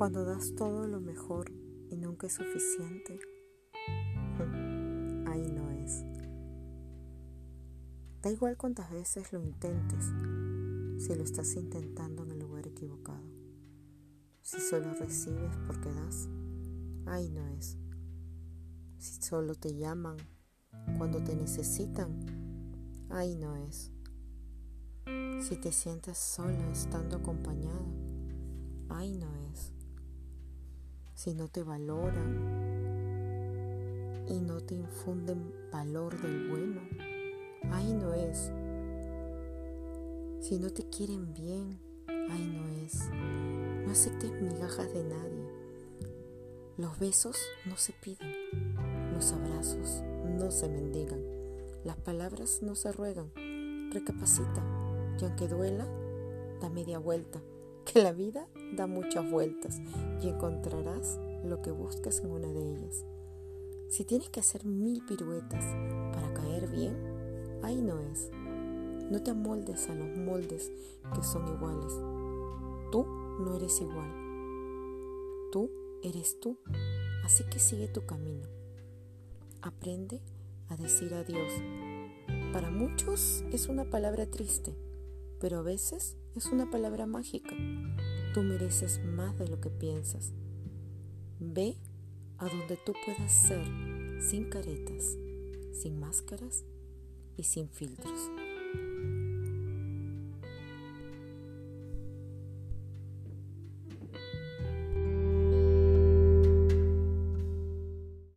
Cuando das todo lo mejor y nunca es suficiente, ahí no es. Da igual cuántas veces lo intentes, si lo estás intentando en el lugar equivocado. Si solo recibes porque das, ahí no es. Si solo te llaman cuando te necesitan, ahí no es. Si te sientes sola estando acompañada, ahí no es. Si no te valoran y no te infunden valor del bueno, ahí no es. Si no te quieren bien, ahí no es. No aceptes migajas de nadie. Los besos no se piden. Los abrazos no se mendigan. Las palabras no se ruegan. Recapacita y aunque duela, da media vuelta, que la vida da muchas vueltas y encontrarás lo que buscas en una de ellas. Si tienes que hacer mil piruetas para caer bien, ahí no es. No te amoldes a los moldes que son iguales. Tú no eres igual. Tú eres tú. Así que sigue tu camino. Aprende a decir adiós. Para muchos es una palabra triste pero a veces es una palabra mágica. Tú mereces más de lo que piensas. Ve a donde tú puedas ser sin caretas, sin máscaras y sin filtros.